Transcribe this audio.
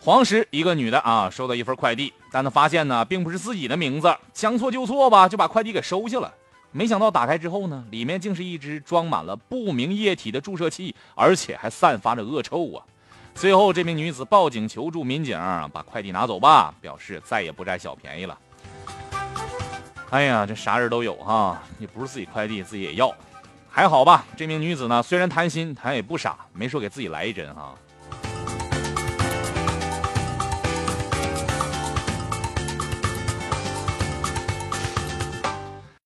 黄石一个女的啊收到一份快递但她发现呢并不是自己的名字将错就错吧就把快递给收下了。没想到打开之后呢里面竟是一只装满了不明液体的注射器而且还散发着恶臭啊。最后这名女子报警求助民警把快递拿走吧表示再也不占小便宜了。哎呀这啥人都有哈也不是自己快递自己也要。还好吧这名女子呢虽然贪心她也不傻没说给自己来一针哈。